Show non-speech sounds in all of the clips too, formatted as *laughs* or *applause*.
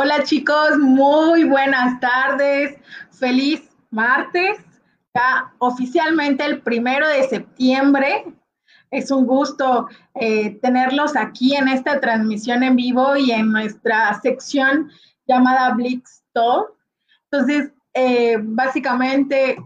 Hola chicos, muy buenas tardes. Feliz martes. Ya oficialmente el primero de septiembre. Es un gusto eh, tenerlos aquí en esta transmisión en vivo y en nuestra sección llamada Blitz Talk. Entonces, eh, básicamente,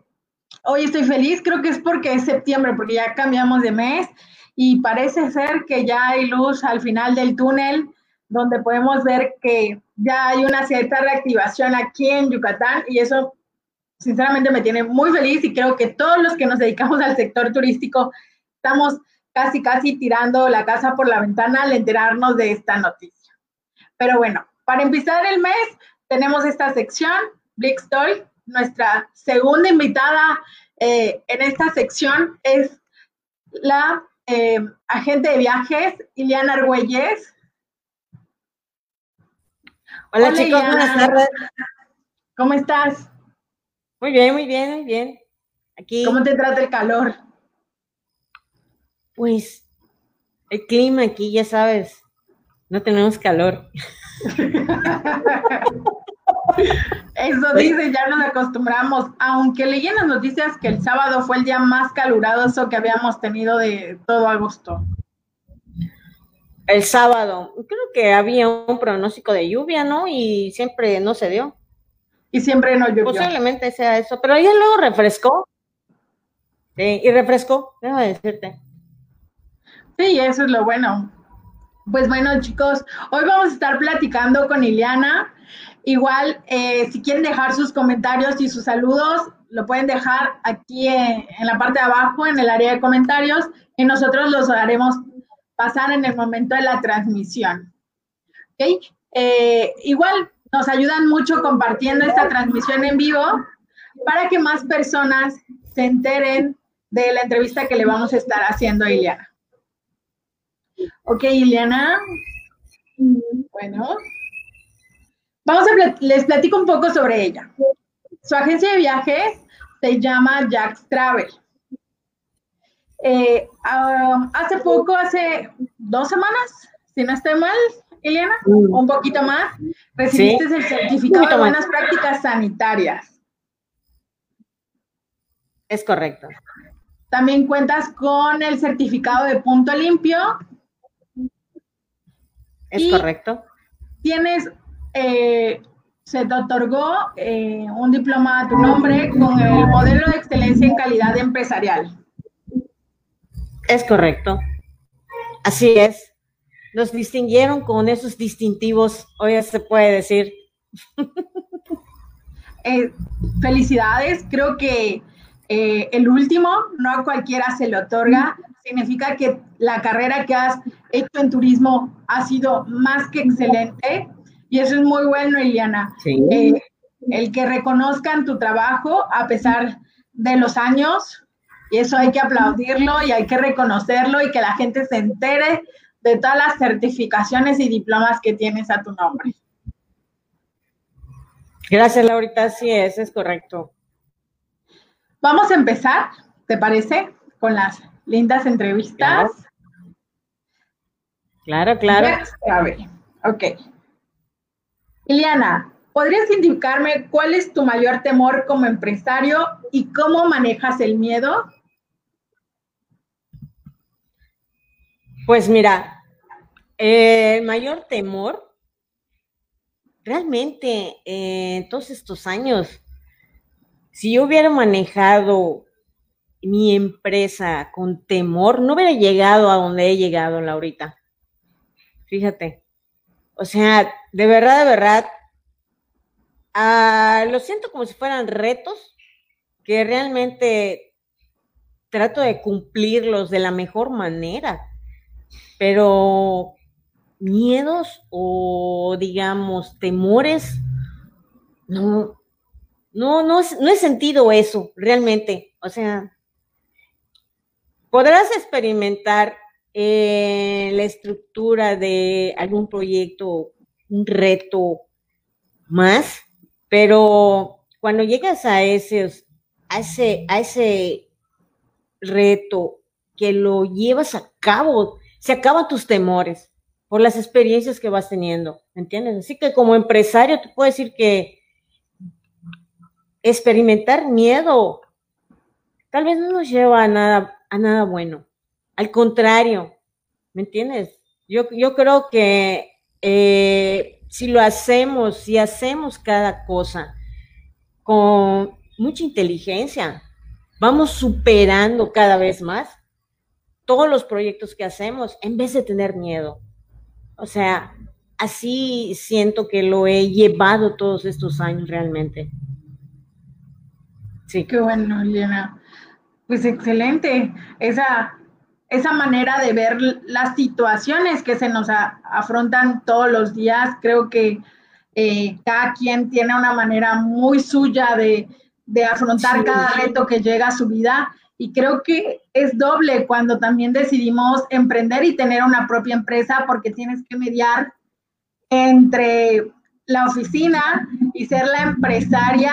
hoy estoy feliz, creo que es porque es septiembre, porque ya cambiamos de mes y parece ser que ya hay luz al final del túnel, donde podemos ver que ya hay una cierta reactivación aquí en Yucatán y eso sinceramente me tiene muy feliz y creo que todos los que nos dedicamos al sector turístico estamos casi, casi tirando la casa por la ventana al enterarnos de esta noticia. Pero bueno, para empezar el mes tenemos esta sección, Story. Nuestra segunda invitada eh, en esta sección es la eh, agente de viajes, Iliana Argüelles. Hola, chicos, buenas tardes. ¿Cómo estás? Muy bien, muy bien, muy bien. Aquí. ¿Cómo te trata el calor? Pues el clima aquí, ya sabes, no tenemos calor. Eso dice, ya nos acostumbramos, aunque leí en las noticias que el sábado fue el día más caluroso que habíamos tenido de todo agosto. El sábado, creo que había un pronóstico de lluvia, ¿no? Y siempre no se dio. Y siempre no llovió. Posiblemente sea eso, pero ya luego refrescó. Sí, y refrescó, déjame decirte. Sí, eso es lo bueno. Pues bueno, chicos, hoy vamos a estar platicando con Ileana. Igual, eh, si quieren dejar sus comentarios y sus saludos, lo pueden dejar aquí en, la parte de abajo, en el área de comentarios, y nosotros los haremos pasar en el momento de la transmisión. ¿Okay? Eh, igual, nos ayudan mucho compartiendo esta transmisión en vivo para que más personas se enteren de la entrevista que le vamos a estar haciendo a Ileana. Ok, Ileana. Bueno. Vamos a, les platico un poco sobre ella. Su agencia de viajes se llama Jack's Travel. Eh, hace poco, hace dos semanas, si no estoy mal, Eliana, mm. un poquito más, recibiste el certificado de buenas prácticas sanitarias. Es correcto. También cuentas con el certificado de punto limpio. Es correcto. Tienes eh, se te otorgó eh, un diploma a tu nombre con el modelo de excelencia en calidad empresarial. Es correcto. Así es. Nos distinguieron con esos distintivos, hoy se puede decir. *laughs* Eh, felicidades, creo que el último, no a cualquiera se le otorga, significa que la carrera que has hecho en turismo ha sido más que excelente y eso es muy bueno, Iliana. Eh, el que reconozcan tu trabajo a pesar de los años, y eso hay que aplaudirlo y hay que reconocerlo y que la gente se entere de todas las certificaciones y diplomas que tienes a tu nombre. Gracias, Laurita. Sí, eso es correcto. Vamos a empezar, ¿te parece? Con las lindas entrevistas. Claro, claro. claro. Ok. Iliana, ¿podrías indicarme cuál es tu mayor temor como empresario y cómo manejas el miedo? Pues mira, el mayor temor, realmente en todos estos años, si yo hubiera manejado mi empresa con temor, no hubiera llegado a donde he llegado, Laurita. Fíjate. O sea, de verdad, de verdad, ah, lo siento como si fueran retos que realmente trato de cumplirlos de la mejor manera, pero miedos o digamos temores, no, no, no, no he sentido eso realmente. O sea, podrás experimentar eh, la estructura de algún proyecto, un reto más, pero cuando llegas a ese, a ese, a ese reto que lo llevas a cabo, se acaban tus temores, por las experiencias que vas teniendo, ¿entiendes? Así que como empresario te puedo decir que experimentar miedo tal vez no nos lleva a nada, a nada bueno. Al contrario, ¿me entiendes? Yo, yo creo que eh, si lo hacemos, si hacemos cada cosa con mucha inteligencia, vamos superando cada vez más todos los proyectos que hacemos en vez de tener miedo. O sea, así siento que lo he llevado todos estos años realmente. Sí. Qué bueno, Elena. Pues excelente. Esa, esa manera de ver las situaciones que se nos afrontan todos los días, creo que eh, cada quien tiene una manera muy suya de, afrontar cada reto que llega a su vida. Y creo que es doble cuando también decidimos emprender y tener una propia empresa porque tienes que mediar entre la oficina y ser la empresaria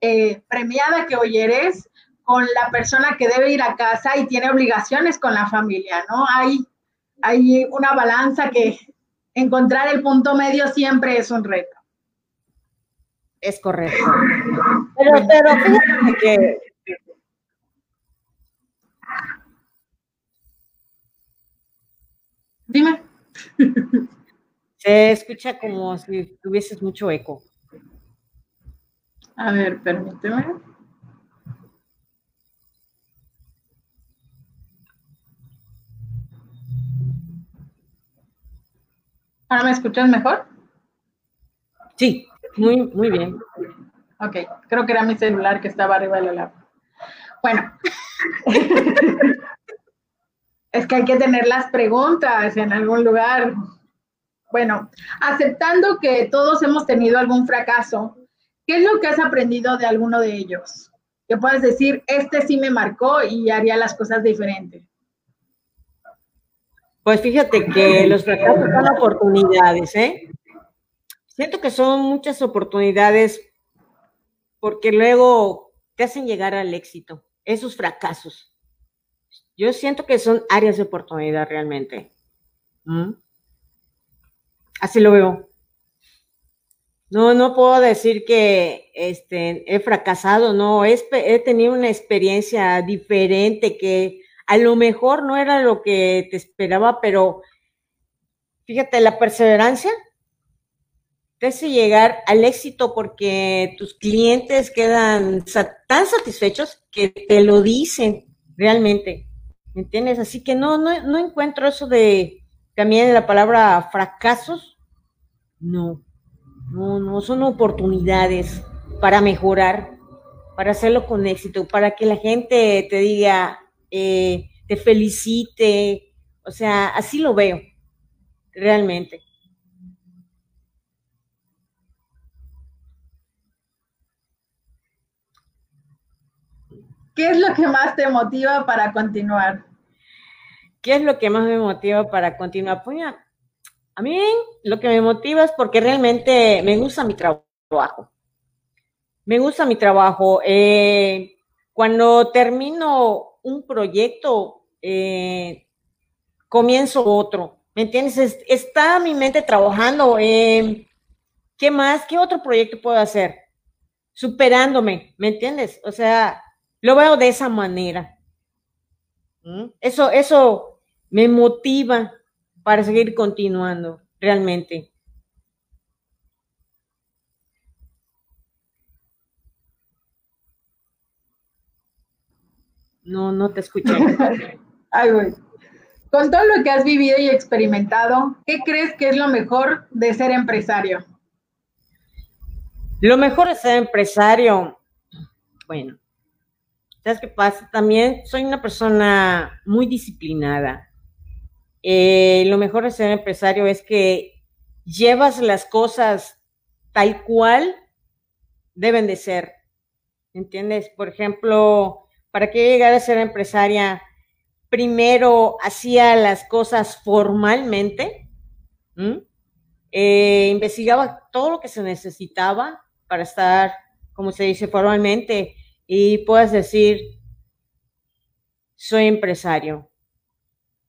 eh, premiada que hoy eres con la persona que debe ir a casa y tiene obligaciones con la familia, ¿no? Hay, hay una balanza que encontrar el punto medio siempre es un reto. Es correcto. Pero, pero fíjate que Dime. Se escucha como si tuvieses mucho eco. A ver, permíteme. ¿Ahora me escuchas mejor? Sí, muy, muy bien. Ok, creo que era mi celular que estaba arriba de la lámpara. Bueno, *laughs* es que hay que tener las preguntas en algún lugar. Bueno, aceptando que todos hemos tenido algún fracaso, ¿qué es lo que has aprendido de alguno de ellos? Que puedes decir, este sí me marcó y haría las cosas diferentes. Pues fíjate que los fracasos son oportunidades, ¿eh? Siento que son muchas oportunidades porque luego te hacen llegar al éxito, esos fracasos. Yo siento que son áreas de oportunidad realmente. ¿Mm? Así lo veo. No, no puedo decir que este, he fracasado, no, he, he tenido una experiencia diferente que a lo mejor no era lo que te esperaba, pero fíjate, la perseverancia te hace llegar al éxito porque tus clientes quedan tan satisfechos que te lo dicen realmente. ¿Me entiendes? Así que no, no, no encuentro eso de también la palabra fracasos. No, no, no, son oportunidades para mejorar, para hacerlo con éxito, para que la gente te diga, eh, te felicite. O sea, así lo veo, realmente. ¿Qué es lo que más te motiva para continuar? ¿Qué es lo que más me motiva para continuar? Pues a mí lo que me motiva es porque realmente me gusta mi trabajo. Me gusta mi trabajo. Eh, cuando termino un proyecto, eh, comienzo otro. ¿Me entiendes? está mi mente trabajando. Eh, ¿Qué más? ¿Qué otro proyecto puedo hacer? Superándome, ¿me entiendes? O sea, lo veo de esa manera. ¿Mm? Eso, eso me motiva para seguir continuando, realmente. No, no te escuché. *laughs* Ay, güey. Con todo lo que has vivido y experimentado, ¿qué crees que es lo mejor de ser empresario? Lo mejor de ser empresario, bueno, ¿Sabes qué pasa? También soy una persona muy disciplinada. Eh, lo mejor de ser empresario es que llevas las cosas tal cual deben de ser. ¿Entiendes? Por ejemplo, para que llegara a ser empresaria, primero hacía las cosas formalmente, eh, investigaba todo lo que se necesitaba para estar, como se dice formalmente, y puedas decir, soy empresario.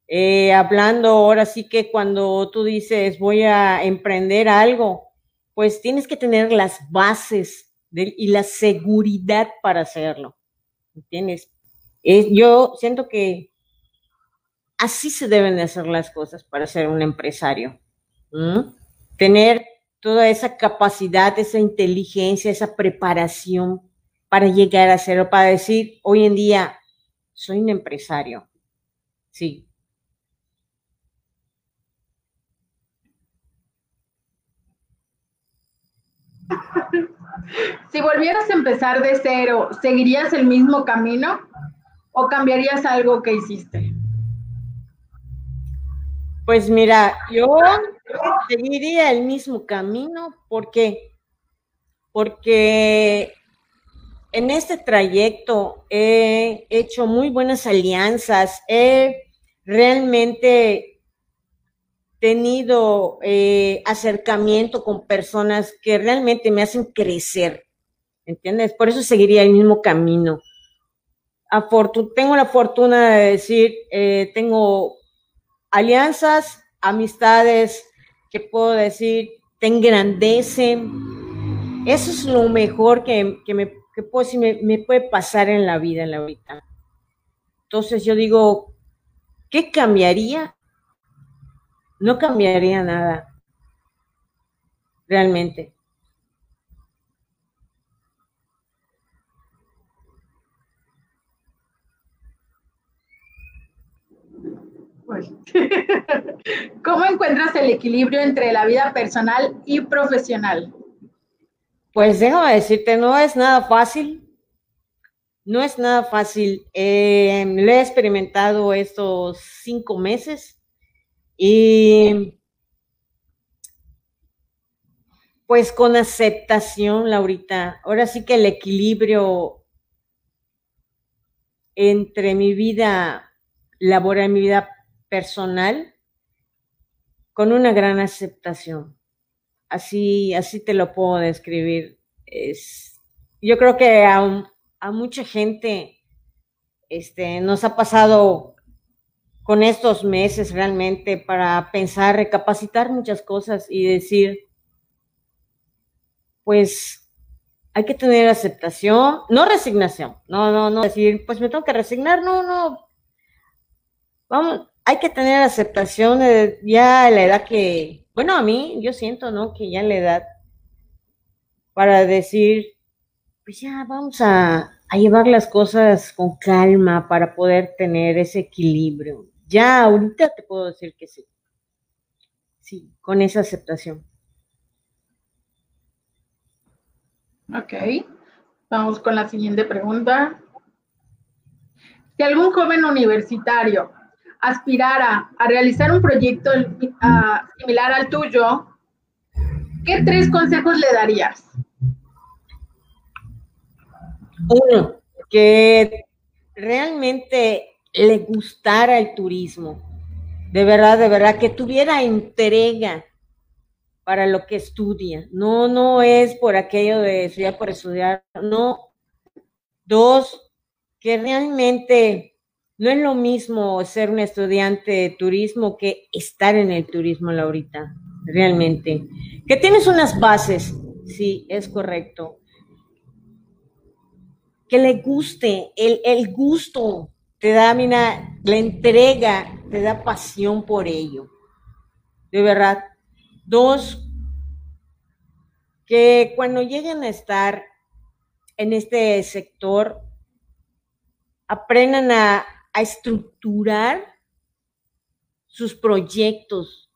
Eh, hablando ahora sí que cuando tú dices voy a emprender algo, pues tienes que tener las bases y la seguridad para hacerlo. ¿Entiendes? yo siento que así se deben de hacer las cosas para ser un empresario. Tener toda esa capacidad, esa inteligencia, esa preparación para llegar a hacerlo, para decir, hoy en día, soy un empresario. Sí, Si volvieras a empezar de cero, ¿seguirías el mismo camino o cambiarías algo que hiciste? Pues mira, yo seguiría el mismo camino porque porque en este trayecto he hecho muy buenas alianzas, he realmente tenido eh, acercamiento con personas que realmente me hacen crecer, ¿entiendes? Por eso seguiría el mismo camino. tengo la fortuna de decir, eh, tengo alianzas, amistades que puedo decir, te engrandecen. Eso es lo mejor que, me, puedo me, me puede pasar en la vida, en la vida. Entonces yo digo, ¿qué cambiaría no cambiaría nada, realmente. Pues, *laughs* ¿Cómo encuentras el equilibrio entre la vida personal y profesional? Pues déjame decirte, no es nada fácil. No es nada fácil. Eh, lo he experimentado estos cinco meses y pues con aceptación, Laurita. Ahora sí que el equilibrio entre mi vida laboral y mi vida personal con una gran aceptación. Así, así te lo puedo describir. Es, yo creo que a, a mucha gente este, nos ha pasado con estos meses realmente para pensar, recapacitar muchas cosas y decir, pues hay que tener aceptación, no resignación, no, no, no decir, pues me tengo que resignar, no, no. Vamos, hay que tener aceptación ya a la edad que, bueno, a mí yo siento, ¿no? Que ya la edad para decir, pues ya vamos a, a llevar las cosas con calma para poder tener ese equilibrio. Ya ahorita te puedo decir que sí. Sí, con esa aceptación. Ok, vamos con la siguiente pregunta. Si algún joven universitario aspirara a realizar un proyecto similar al tuyo, ¿qué tres consejos le darías? Uno, que realmente le gustara el turismo, de verdad, de verdad, que tuviera entrega para lo que estudia. No, no es por aquello de estudiar por estudiar, no. Dos, que realmente no es lo mismo ser un estudiante de turismo que estar en el turismo, Laurita, realmente. Que tienes unas bases, sí, es correcto. Que le guste, el, el gusto te da, mina, la entrega, te da pasión por ello. De verdad. Dos, que cuando lleguen a estar en este sector, aprendan a, a estructurar sus proyectos,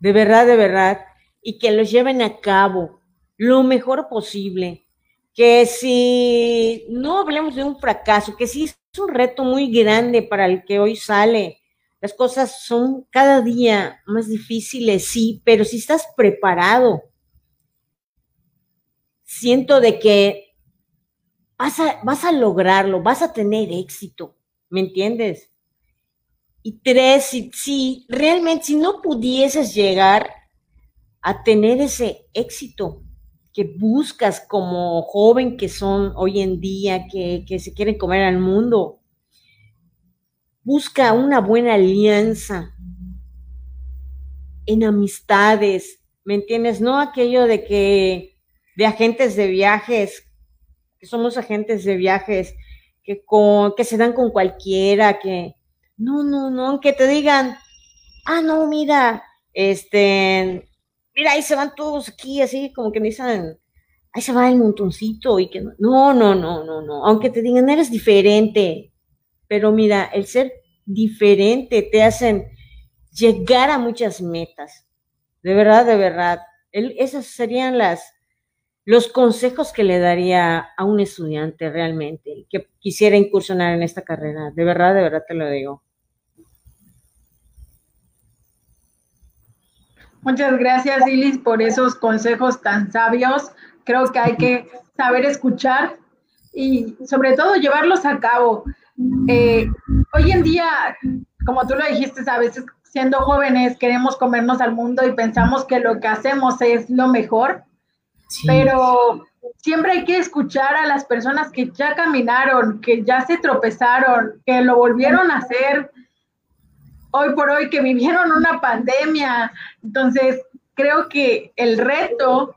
de verdad, de verdad, y que los lleven a cabo lo mejor posible. Que si no hablemos de un fracaso, que si es un reto muy grande para el que hoy sale. Las cosas son cada día más difíciles, sí, pero si estás preparado, siento de que vas a, vas a lograrlo, vas a tener éxito, ¿me entiendes? Y tres, si, si realmente, si no pudieses llegar a tener ese éxito, que buscas como joven que son hoy en día, que, se quieren comer al mundo, busca una buena alianza en amistades, ¿me entiendes? No aquello de que de agentes de viajes, que somos agentes de viajes, que, con, que se dan con cualquiera, que no, no, no, que te digan, ah, no, mira, este, mira, ahí se van todos aquí, así como que me dicen, ahí se va el montoncito y que no, no, no, no, no, aunque te digan, eres diferente, pero mira, el ser diferente te hacen llegar a muchas metas, de verdad, de verdad. esas serían las, los consejos que le daría a un estudiante realmente que quisiera incursionar en esta carrera. De verdad, de verdad te lo digo. Muchas gracias, Ilis, por esos consejos tan sabios. Creo que hay que saber escuchar y sobre todo llevarlos a cabo. Eh, hoy en día, como tú lo dijiste, a veces siendo jóvenes queremos comernos al mundo y pensamos que lo que hacemos es lo mejor, pero siempre hay que escuchar a las personas que ya caminaron, que ya se tropezaron, que lo volvieron a hacer, hoy por hoy que vivieron una pandemia. Entonces, creo que el reto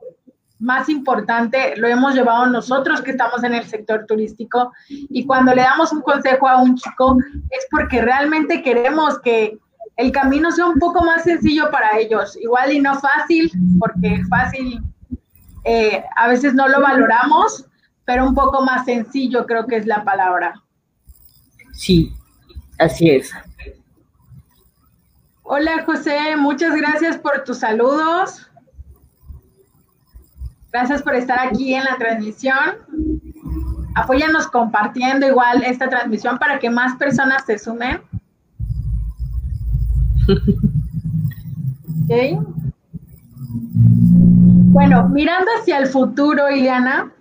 más importante lo hemos llevado nosotros que estamos en el sector turístico. Y cuando le damos un consejo a un chico es porque realmente queremos que el camino sea un poco más sencillo para ellos, igual y no fácil, porque fácil eh, a veces no lo valoramos, pero un poco más sencillo creo que es la palabra. Sí, así es. Hola José, muchas gracias por tus saludos. Gracias por estar aquí en la transmisión. Apóyanos compartiendo igual esta transmisión para que más personas se sumen. *laughs* Okay. Bueno, mirando hacia el futuro, Ileana,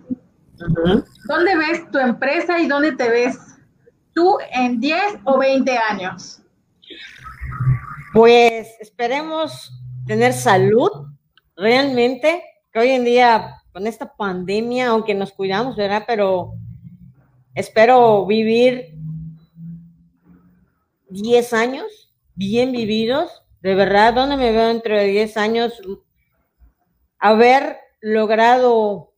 ¿dónde ves tu empresa y dónde te ves tú en 10 o 20 años? Pues esperemos tener salud realmente, que hoy en día con esta pandemia, aunque nos cuidamos, ¿verdad? Pero espero vivir 10 años bien vividos, de verdad, ¿dónde me veo dentro de 10 años? Haber logrado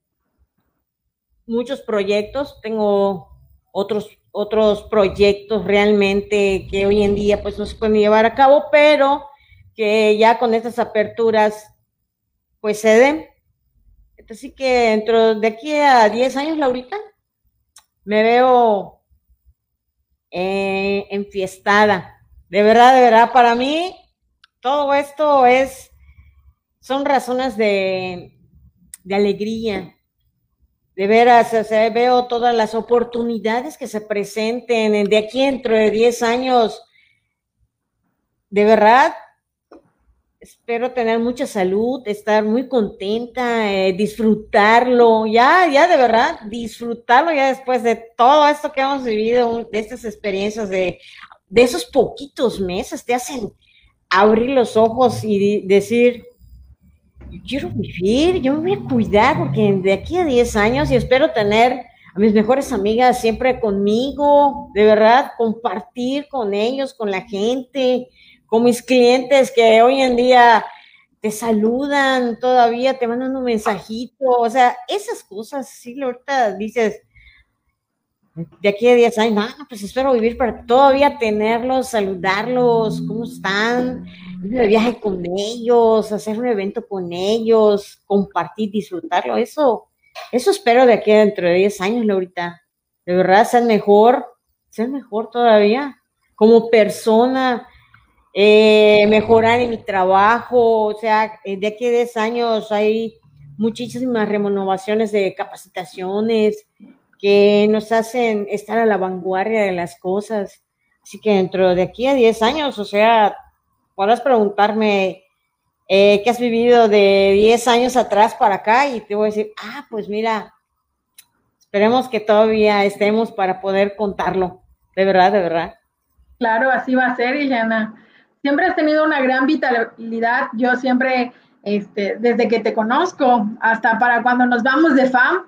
muchos proyectos, tengo otros otros proyectos realmente que hoy en día pues no se pueden llevar a cabo, pero que ya con estas aperturas pues se den. Así que dentro de aquí a 10 años, Laurita, me veo eh, enfiestada. De verdad, de verdad, para mí todo esto es, son razones de, de alegría, de veras, o sea, veo todas las oportunidades que se presenten de aquí dentro de 10 años. De verdad, espero tener mucha salud, estar muy contenta, eh, disfrutarlo, ya, ya de verdad, disfrutarlo ya después de todo esto que hemos vivido, de estas experiencias, de, de esos poquitos meses, te hacen abrir los ojos y decir, quiero vivir, yo me voy a cuidar, porque de aquí a 10 años y espero tener a mis mejores amigas siempre conmigo, de verdad, compartir con ellos, con la gente, con mis clientes que hoy en día te saludan todavía, te mandan un mensajito, o sea, esas cosas, sí, ahorita dices, de aquí a 10 años, no, pues espero vivir para todavía tenerlos, saludarlos, ¿cómo están? De viaje con ellos, hacer un evento con ellos, compartir, disfrutarlo. Eso, eso espero de aquí dentro de 10 años, Laurita. De verdad, ser mejor, ser mejor todavía. Como persona, eh, mejorar en mi trabajo. O sea, eh, de aquí a 10 años hay muchísimas renovaciones de capacitaciones que nos hacen estar a la vanguardia de las cosas. Así que dentro de aquí a 10 años, o sea, podrás preguntarme eh, qué has vivido de 10 años atrás para acá y te voy a decir, ah, pues mira, esperemos que todavía estemos para poder contarlo. De verdad, de verdad. Claro, así va a ser, Ileana. Siempre has tenido una gran vitalidad. Yo siempre, este, desde que te conozco, hasta para cuando nos vamos de FAM,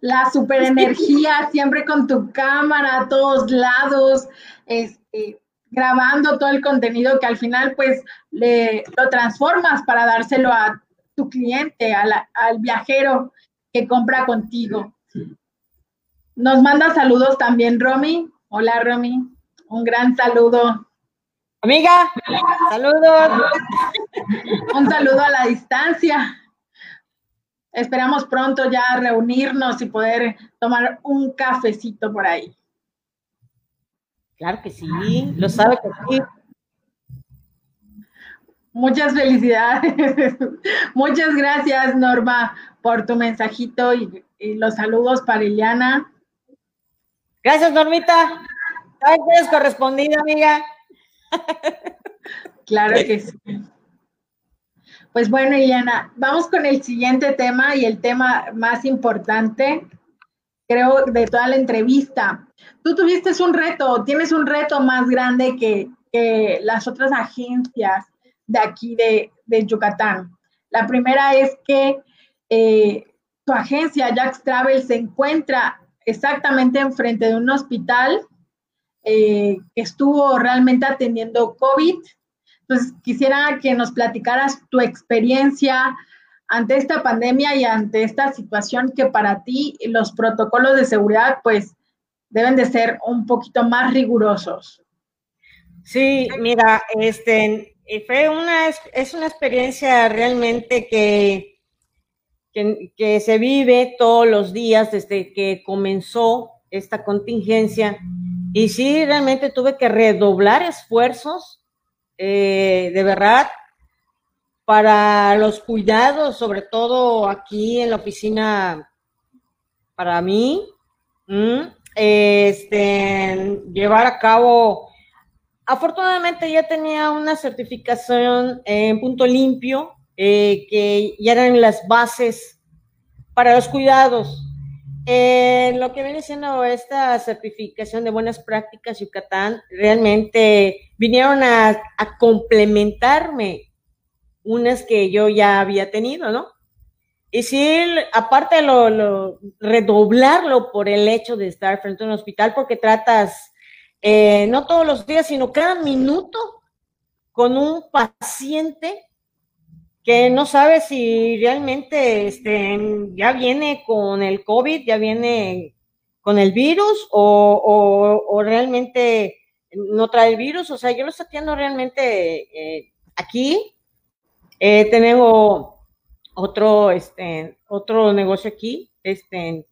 la super *laughs* energía, siempre con tu cámara a todos lados. Este, grabando todo el contenido que al final pues le, lo transformas para dárselo a tu cliente, al viajero que compra contigo. Nos manda saludos también Romy. Hola Romy, un gran saludo. Amiga, saludos. *laughs* un saludo a la distancia. Esperamos pronto ya reunirnos y poder tomar un cafecito por ahí. Claro que sí, lo sabe que sí. Muchas felicidades. *laughs* Muchas gracias, Norma, por tu mensajito y, los saludos para Iliana. Gracias, Normita. Gracias, correspondida, amiga. *laughs* Claro que sí. Pues bueno, Iliana, vamos con el siguiente tema y el tema más importante, creo, de toda la entrevista. Tú tuviste un reto, tienes un reto más grande que, las otras agencias de aquí de, Yucatán. La primera es que eh, tu agencia, Jax Travel, se encuentra exactamente enfrente de un hospital eh, que estuvo realmente atendiendo COVID. Entonces, quisiera que nos platicaras tu experiencia ante esta pandemia y ante esta situación que para ti los protocolos de seguridad, pues, deben de ser un poquito más rigurosos. Sí, mira, este, fue una, es una experiencia realmente que, que, se vive todos los días desde que comenzó esta contingencia. Y sí, realmente tuve que redoblar esfuerzos, eh, de verdad, para los cuidados, sobre todo aquí en la oficina, para mí, este, llevar a cabo Afortunadamente ya tenía una certificación en punto limpio, eh, que ya eran las bases para los cuidados. En lo que viene siendo esta certificación de buenas prácticas Yucatán, realmente vinieron a, complementarme unas que yo ya había tenido, ¿no? Y sí, aparte de lo, redoblarlo por el hecho de estar frente a un hospital, porque tratas eh, no todos los días, sino cada minuto con un paciente que no sabe si realmente este, ya viene con el COVID, ya viene con el virus o, realmente no trae el virus. O sea, yo lo estoy haciendo realmente eh, aquí. Eh, tenemos otro, este, otro negocio aquí, este,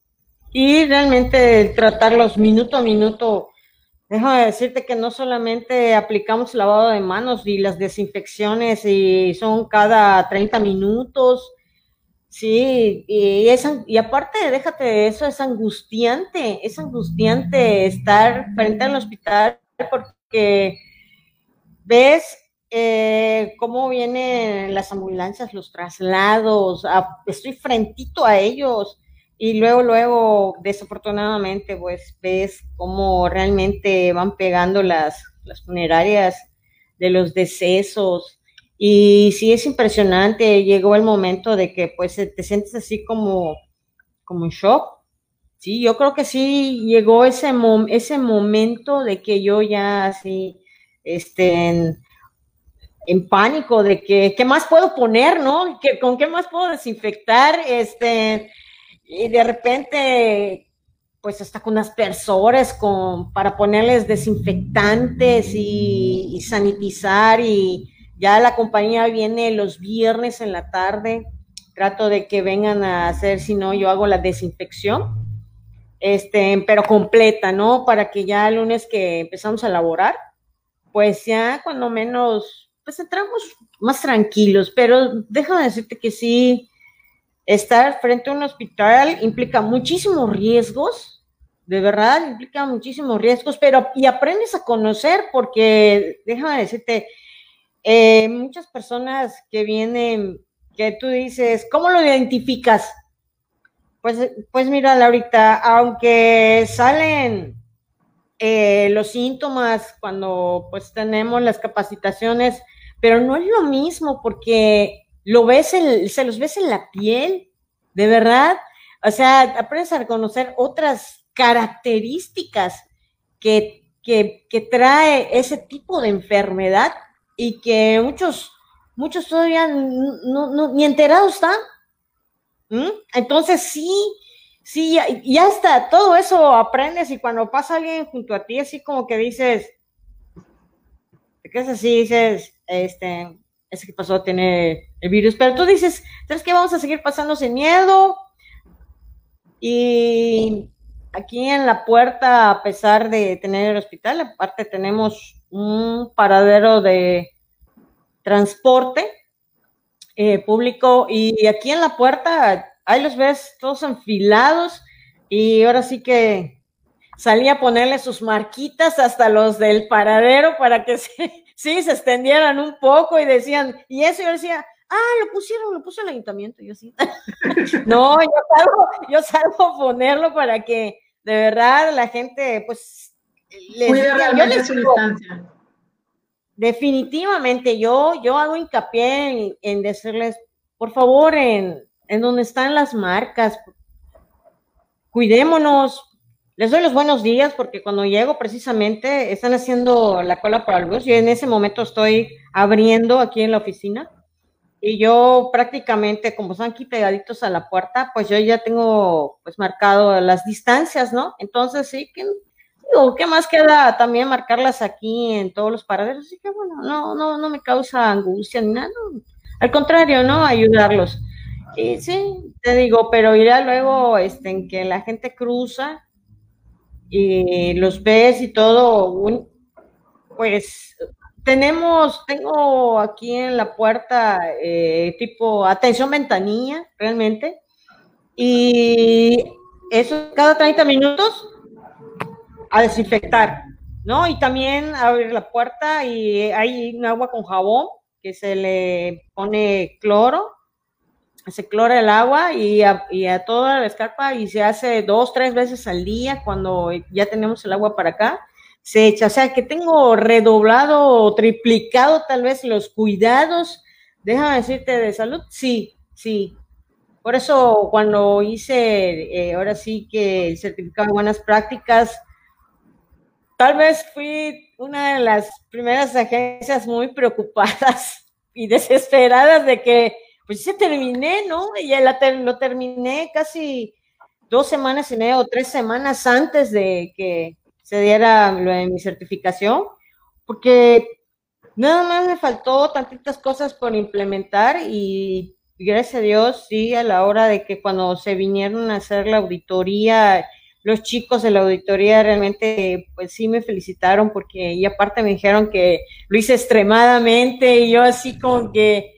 y realmente tratarlos minuto a minuto Déjame decirte que no solamente aplicamos lavado de manos y las desinfecciones y son cada 30 minutos, sí, y, es, y aparte, déjate de eso, es angustiante, es angustiante estar frente al hospital porque ves eh, cómo vienen las ambulancias, los traslados, estoy frentito a ellos y luego, luego, desafortunadamente, pues ves cómo realmente van pegando las, las funerarias de los decesos. Y sí es impresionante, llegó el momento de que pues te sientes así como, como en shock. Sí, yo creo que sí llegó ese, ese momento de que yo ya así, este, en, pánico de que, ¿qué más puedo poner, no? ¿Qué, ¿Con qué más puedo desinfectar? Este, y de repente, pues hasta con aspersores con, para ponerles desinfectantes y, sanitizar y ya la compañía viene los viernes en la tarde, trato de que vengan a hacer, si no, yo hago la desinfección, este, pero completa, ¿no? Para que ya el lunes que empezamos a laborar, pues ya cuando menos, pues entramos más tranquilos, pero déjame decirte que sí, estar frente a un hospital implica muchísimos riesgos, de verdad, implica muchísimos riesgos, pero y aprendes a conocer porque, déjame decirte, eh, muchas personas que vienen, que tú dices, ¿cómo lo identificas? Pues, pues mira, Laurita, aunque salen eh, los síntomas cuando pues tenemos las capacitaciones, pero no es lo mismo porque lo ves, se los ves en la piel, de verdad. O sea, aprendes a reconocer otras características que, que, que trae ese tipo de enfermedad y que muchos, muchos todavía no, ni enterados están. Entonces sí, sí, ya, ya está, todo eso aprendes y cuando pasa alguien junto a ti, así como que dices, ¿qué es así? Dices, este, ese que pasó tiene el virus, pero tú dices, ¿sabes qué? Vamos a seguir pasando sin miedo. Y aquí en la puerta, a pesar de tener el hospital, aparte tenemos un paradero de transporte eh, público y aquí en la puerta, ahí los ves todos enfilados y ahora sí que salí a ponerle sus marquitas hasta los del paradero para que *laughs* se, sí, se extendieran un poco y decían, y eso yo decía, ah, lo pusieron, lo puso el ayuntamiento, yo sí. *laughs* no, yo salgo, yo salgo a ponerlo para que de verdad la gente, pues, les, realmente su distancia. Definitivamente, yo, yo hago hincapié en, decirles, por favor, en, en donde están las marcas, cuidémonos, les doy los buenos días porque cuando llego precisamente están haciendo la cola para el bus. Yo en ese momento estoy abriendo aquí en la oficina y yo prácticamente, como están aquí pegaditos a la puerta, pues yo ya tengo pues marcado las distancias, ¿no? Entonces sí, que digo, ¿qué más queda también marcarlas aquí en todos los paraderos? Así que bueno, no, no, no me causa angustia ni nada. Al contrario, ¿no? Ayudarlos. Y sí, te digo, pero irá luego este, en que la gente cruza y los ves y todo, pues tenemos, tengo aquí en la puerta eh, tipo atención ventanilla, realmente, y eso cada 30 minutos a desinfectar, ¿no? Y también abrir la puerta y hay un agua con jabón que se le pone cloro se clora el agua y a, toda la escarpa y se hace dos, tres veces al día cuando ya tenemos el agua para acá, se echa. O sea, que tengo redoblado o triplicado tal vez los cuidados, déjame decirte, de salud, sí, sí. Por eso cuando hice, eh, ahora sí que el certificado de buenas prácticas, tal vez fui una de las primeras agencias muy preocupadas *laughs* y desesperadas de que pues se terminé, ¿no? Y ya lo terminé casi dos semanas y media o tres semanas antes de que se diera lo de mi certificación, porque nada más me faltó tantitas cosas por implementar y gracias a Dios, sí, a la hora de que cuando se vinieron a hacer la auditoría, los chicos de la auditoría realmente, pues sí me felicitaron porque y aparte me dijeron que lo hice extremadamente y yo así como que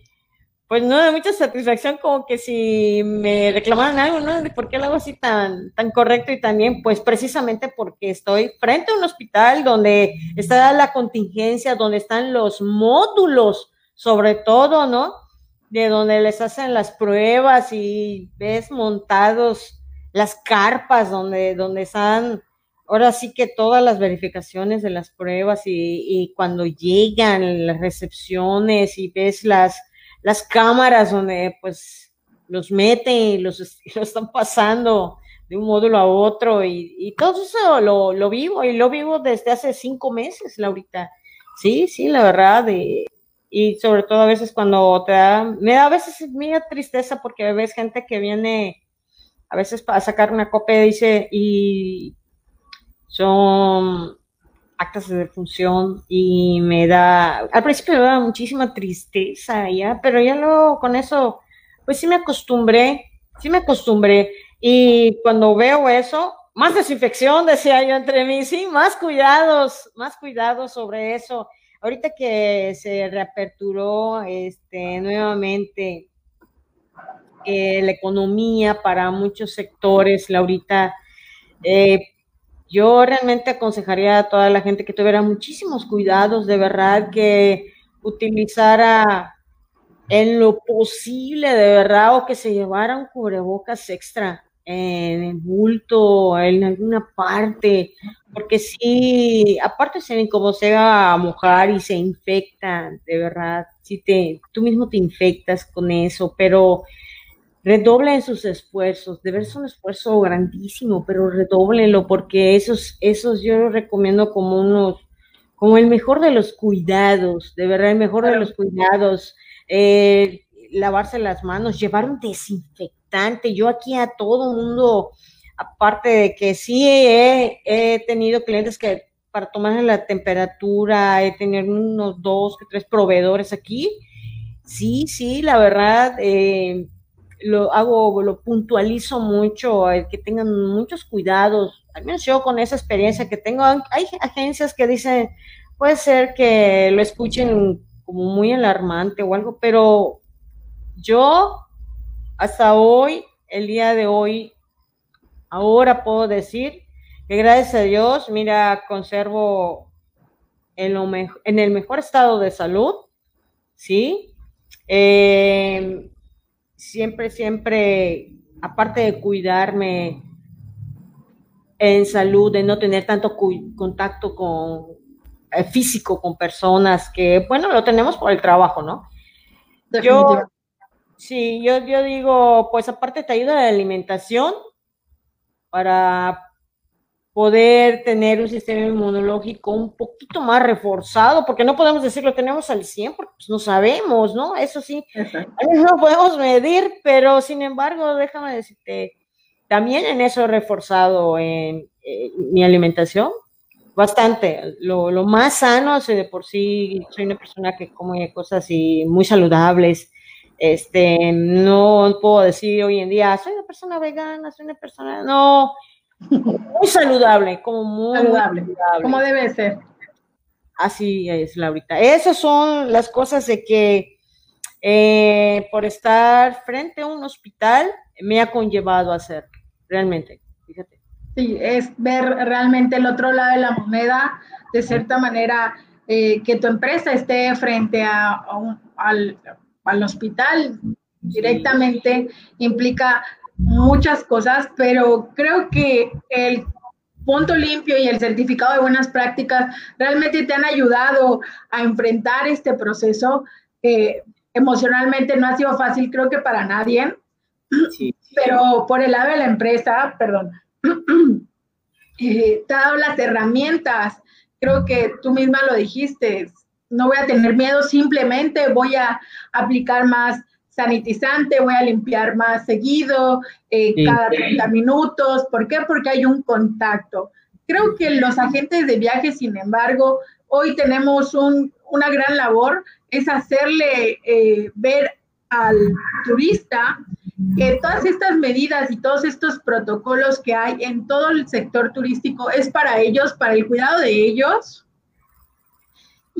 pues no de mucha satisfacción como que si me reclamaran algo, ¿no? ¿Por qué lo hago así tan, tan correcto y tan bien? Pues precisamente porque estoy frente a un hospital donde está la contingencia, donde están los módulos, sobre todo, ¿no? De donde les hacen las pruebas y ves montados las carpas donde, donde están ahora sí que todas las verificaciones de las pruebas y, y cuando llegan las recepciones y ves las las cámaras donde pues los meten y los, *laughs* están pasando de un módulo a otro y, todo eso lo, vivo y lo vivo desde hace cinco meses, Laurita. Sí, sí, la verdad. y sobre todo a veces cuando te da, me da a veces mía tristeza porque ves gente que viene a veces para sacar una copia dice y son actas de defunción y me da, al principio me da muchísima tristeza ya, pero ya luego con eso, pues sí me acostumbré, sí me acostumbré. Y cuando veo eso, más desinfección, decía yo entre mí, sí, más cuidados, más cuidados sobre eso. Ahorita que se reaperturó este, nuevamente eh, la economía para muchos sectores, Laurita, eh, yo realmente aconsejaría a toda la gente que tuviera muchísimos cuidados, de verdad, que utilizara en lo posible, de verdad, o que se llevara un cubrebocas extra en el bulto, en alguna parte, porque si, aparte se ven como se va a mojar y se infecta, de verdad, si te, tú mismo te infectas con eso, pero redoblen sus esfuerzos, de ver es un esfuerzo grandísimo, pero redóblenlo porque esos, esos yo los recomiendo como unos, como el mejor de los cuidados, de verdad, el mejor de los cuidados, eh, lavarse las manos, llevar un desinfectante, yo aquí a todo mundo, aparte de que sí he, he tenido clientes que para tomarle la temperatura, he tenido unos dos, tres proveedores aquí, sí, sí, la verdad, eh, lo hago, lo puntualizo mucho, que tengan muchos cuidados. Menos yo con esa experiencia que tengo, hay agencias que dicen, puede ser que lo escuchen como muy alarmante o algo, pero yo hasta hoy, el día de hoy, ahora puedo decir que gracias a Dios, mira, conservo en, lo en el mejor estado de salud, ¿sí? Eh, siempre, siempre, aparte de cuidarme en salud, de no tener tanto contacto con eh, físico con personas que, bueno, lo tenemos por el trabajo, ¿no? Yo, sí, yo, yo digo, pues aparte te ayuda la alimentación para poder tener un sistema inmunológico un poquito más reforzado, porque no podemos decir lo tenemos al 100, porque pues, no sabemos, ¿no? Eso sí, no podemos medir, pero sin embargo, déjame decirte, también en eso he reforzado en, mi alimentación, bastante. Lo, lo, más sano, de por sí soy una persona que come cosas y muy saludables. Este, no puedo decir hoy en día, soy una persona vegana, soy una persona, no, muy saludable, como muy saludable, como debe ser. Así es, Laurita. Esas son las cosas de que eh, por estar frente a un hospital me ha conllevado a hacer, realmente, fíjate. Sí, es ver realmente el otro lado de la moneda, de cierta manera, eh, que tu empresa esté frente a, al, al, hospital directamente implica muchas cosas, pero creo que el punto limpio y el certificado de buenas prácticas realmente te han ayudado a enfrentar este proceso. que emocionalmente no ha sido fácil, creo que para nadie, pero por el lado de la empresa, perdón, *clears throat* eh, te ha dado las herramientas. Creo que tú misma lo dijiste, no voy a tener miedo, simplemente voy a aplicar más sanitizante, voy a limpiar más seguido, eh, cada 30 minutos. ¿Por qué? Porque hay un contacto. Creo que los agentes de viaje, sin embargo, hoy tenemos una gran labor, es hacerle eh, ver al turista que todas estas medidas y todos estos protocolos que hay en todo el sector turístico es para ellos, para el cuidado de ellos,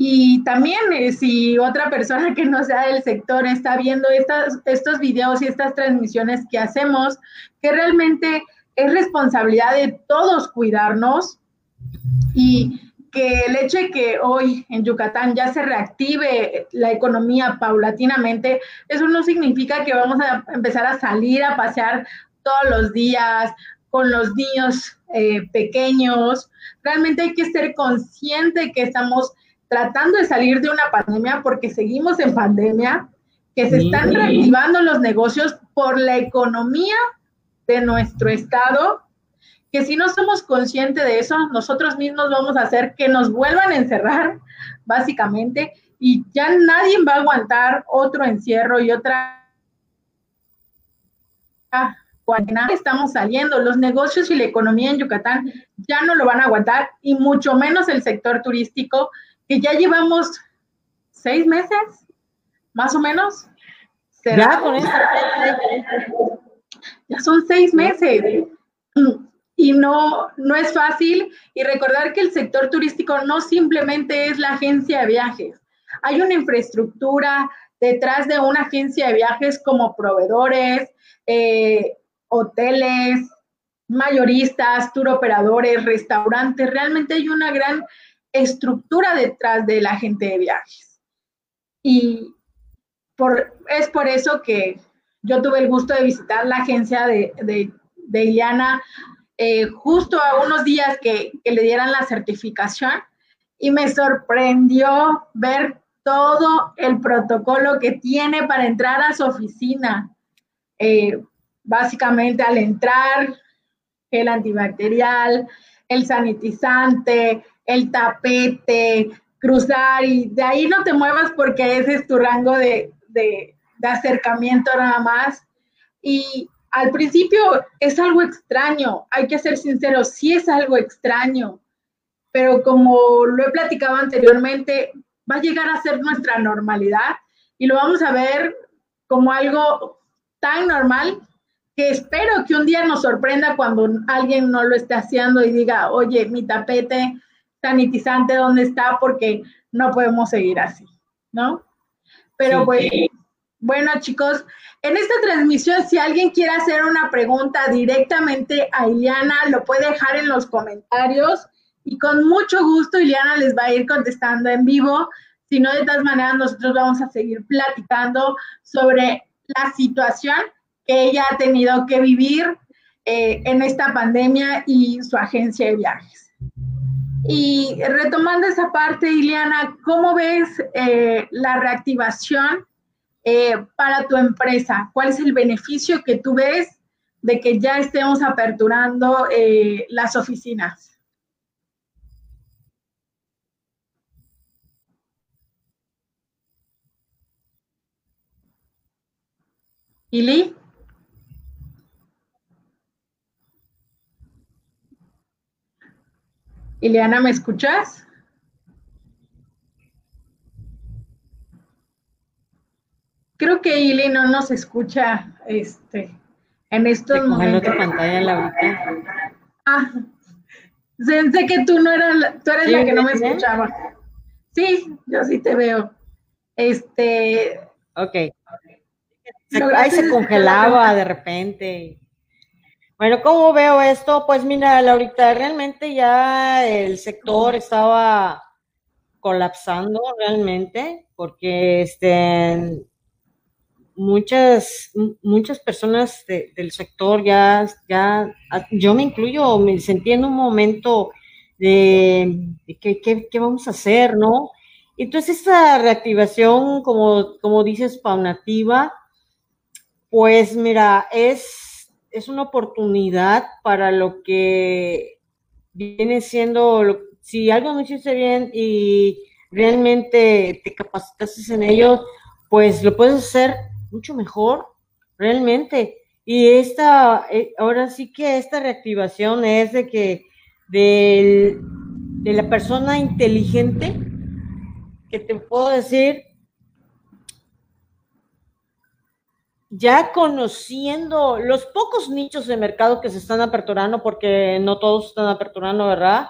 y también eh, si otra persona que no sea del sector está viendo estas, estos videos y estas transmisiones que hacemos, que realmente es responsabilidad de todos cuidarnos y que el hecho de que hoy en Yucatán ya se reactive la economía paulatinamente, eso no significa que vamos a empezar a salir a pasear todos los días con los niños eh, pequeños. Realmente hay que ser consciente que estamos tratando de salir de una pandemia porque seguimos en pandemia, que se están reactivando los negocios por la economía de nuestro estado, que si no somos conscientes de eso, nosotros mismos vamos a hacer que nos vuelvan a encerrar, básicamente, y ya nadie va a aguantar otro encierro y otra estamos saliendo. Los negocios y la economía en Yucatán ya no lo van a aguantar y mucho menos el sector turístico que ya llevamos seis meses, más o menos. ¿Será? Ya son seis meses. Y no, no es fácil. Y recordar que el sector turístico no simplemente es la agencia de viajes. Hay una infraestructura detrás de una agencia de viajes como proveedores, eh, hoteles, mayoristas, tour operadores, restaurantes. Realmente hay una gran estructura detrás de la gente de viajes. Y por, es por eso que yo tuve el gusto de visitar la agencia de, de, Iliana eh, justo a unos días que, que le dieran la certificación y me sorprendió ver todo el protocolo que tiene para entrar a su oficina. eh, básicamente al entrar, el antibacterial, el sanitizante, el tapete, cruzar y de ahí no te muevas porque ese es tu rango de, de, de acercamiento nada más. Y al principio es algo extraño, hay que ser sinceros, sí es algo extraño, pero como lo he platicado anteriormente, va a llegar a ser nuestra normalidad y lo vamos a ver como algo tan normal que espero que un día nos sorprenda cuando alguien no lo esté haciendo y diga, oye, mi tapete sanitizante, ¿dónde está? Porque no podemos seguir así, ¿no? Pero pues, bueno, chicos, en esta transmisión, si alguien quiere hacer una pregunta directamente a Iliana, lo puede dejar en los comentarios y con mucho gusto Iliana les va a ir contestando en vivo. Si no, de todas maneras, nosotros vamos a seguir platicando sobre la situación que ella ha tenido que vivir eh, en esta pandemia y su agencia de viajes. Y retomando esa parte, Iliana, ¿cómo ves eh, la reactivación eh, para tu empresa? ¿Cuál es el beneficio que tú ves de que ya estemos aperturando eh, las oficinas? ¿Ili? Ileana, ¿me escuchas? Creo que Ili no nos escucha este, en estos momentos. pantalla, la Ah, sé que tú no eras la, tú eres la que no me escuchaba. Sí, yo sí te veo. Este. Ok. ahí se congelaba de repente. Bueno, ¿cómo veo esto? Pues mira, ahorita realmente ya el sector estaba colapsando realmente, porque este, muchas, muchas personas del sector ya, ya, yo me incluyo, me sentí en un momento de, ¿qué, vamos a hacer, no? Entonces, esta reactivación, como, como dices, paunativa, pues mira, es, es una oportunidad para lo que viene siendo, si algo no hiciste bien y realmente te capacitaste en ello, pues lo puedes hacer mucho mejor, realmente. Y esta, eh, ahora sí que esta reactivación es de que de, de la persona inteligente, que te puedo decir, ya conociendo los pocos nichos de mercado que se están aperturando, porque no todos están aperturando, ¿verdad?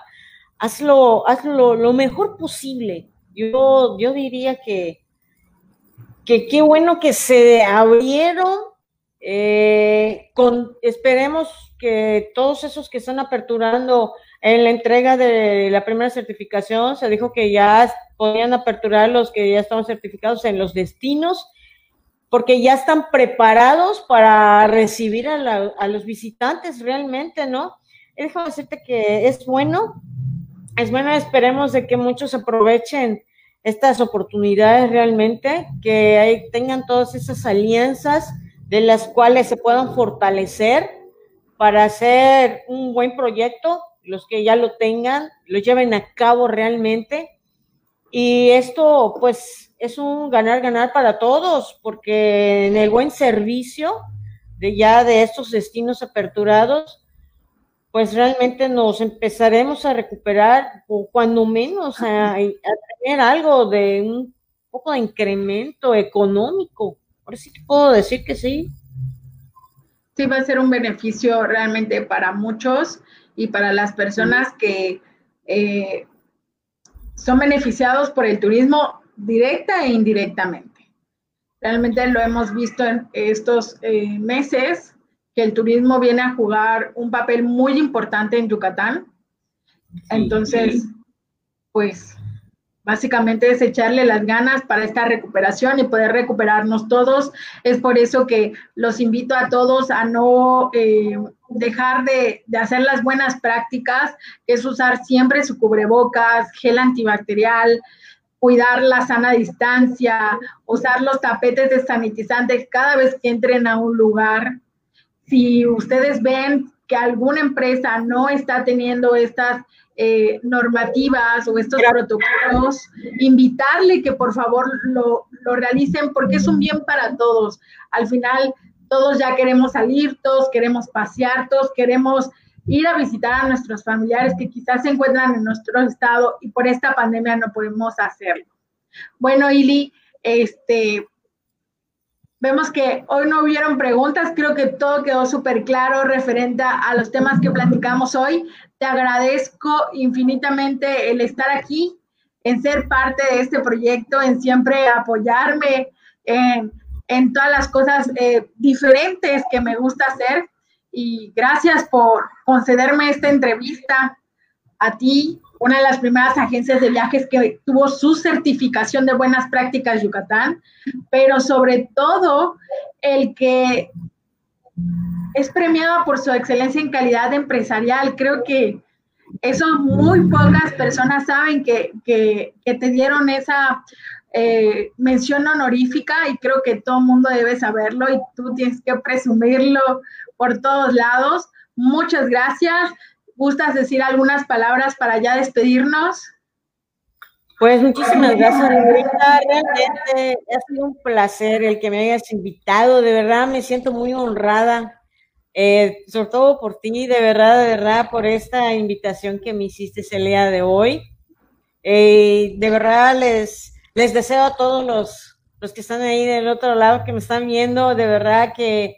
Hazlo, hazlo lo mejor posible. Yo, yo diría que que qué bueno que se abrieron. Eh, con, esperemos que todos esos que están aperturando en la entrega de la primera certificación, se dijo que ya podían aperturar los que ya estaban certificados en los destinos, porque ya están preparados para recibir a, a los visitantes realmente, ¿no? Déjame decirte que es bueno, es bueno, esperemos de que muchos aprovechen estas oportunidades realmente, que tengan todas esas alianzas de las cuales se puedan fortalecer para hacer un buen proyecto, los que ya lo tengan, lo lleven a cabo realmente. Y esto pues es un ganar-ganar para todos, porque en el buen servicio de ya de estos destinos aperturados, pues realmente nos empezaremos a recuperar, o cuando menos a, tener algo de un poco de incremento económico. Ahora sí te puedo decir que sí. Sí, va a ser un beneficio realmente para muchos y para las personas que eh, son beneficiados por el turismo directa e indirectamente. Realmente lo hemos visto en estos eh, meses que el turismo viene a jugar un papel muy importante en Yucatán. Entonces, pues básicamente es echarle las ganas para esta recuperación y poder recuperarnos todos. Es por eso que los invito a todos a no eh, dejar de, de, hacer las buenas prácticas, que es usar siempre su cubrebocas, gel antibacterial, cuidar la sana distancia, usar los tapetes de sanitizantes cada vez que entren a un lugar. Si ustedes ven que alguna empresa no está teniendo estas eh, normativas o estos protocolos, invitarle que por favor lo, lo realicen porque es un bien para todos. Al final, todos ya queremos salir, todos queremos pasear, todos queremos ir a visitar a nuestros familiares que quizás se encuentran en nuestro estado y por esta pandemia no podemos hacerlo. Bueno, Ili, este, vemos que hoy no hubieron preguntas, creo que todo quedó súper claro referente a los temas que platicamos hoy. Te agradezco infinitamente el estar aquí, en ser parte de este proyecto, en siempre apoyarme en, en todas las cosas eh, diferentes que me gusta hacer y gracias por concederme esta entrevista a ti, una de las primeras agencias de viajes que tuvo su certificación de buenas prácticas Yucatán, pero sobre todo el que es premiado por su excelencia en calidad empresarial. Creo que eso muy pocas personas saben que, que te dieron esa eh, mención honorífica y creo que todo mundo debe saberlo y tú tienes que presumirlo por todos lados. Muchas gracias. ¿Gustas decir algunas palabras para ya despedirnos? Pues muchísimas gracias, Realmente ha sido un placer el que me hayas invitado. De verdad me siento muy honrada, eh, sobre todo por ti, de verdad, de verdad, por esta invitación que me hiciste el día de hoy. Eh, de verdad les, les deseo a todos los, los que están ahí del otro lado, que me están viendo, de verdad que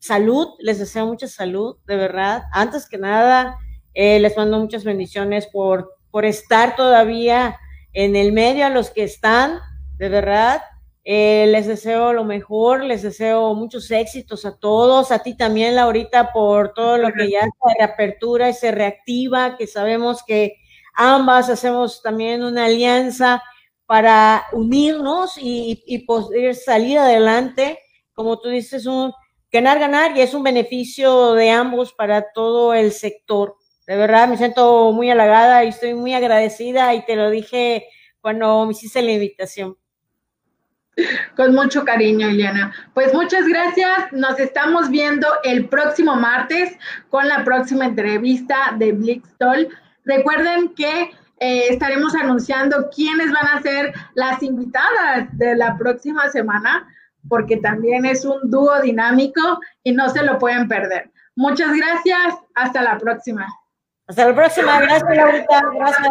salud, les deseo mucha salud, de verdad. Antes que nada, eh, les mando muchas bendiciones por, por estar todavía en el medio, a los que están, de verdad. Eh, les deseo lo mejor, les deseo muchos éxitos a todos, a ti también, Laurita, por todo lo que ya se reapertura y se reactiva, que sabemos que ambas hacemos también una alianza para unirnos y, poder salir adelante. Como tú dices, un ganar, ganar y es un beneficio de ambos para todo el sector. De verdad, me siento muy halagada y estoy muy agradecida y te lo dije cuando me hiciste la invitación. Con mucho cariño, Eliana. Pues muchas gracias. Nos estamos viendo el próximo martes con la próxima entrevista de Blixtol. Recuerden que eh, estaremos anunciando quiénes van a ser las invitadas de la próxima semana, porque también es un dúo dinámico y no se lo pueden perder. Muchas gracias. Hasta la próxima. Hasta la próxima. Gracias, Laurita. Gracias.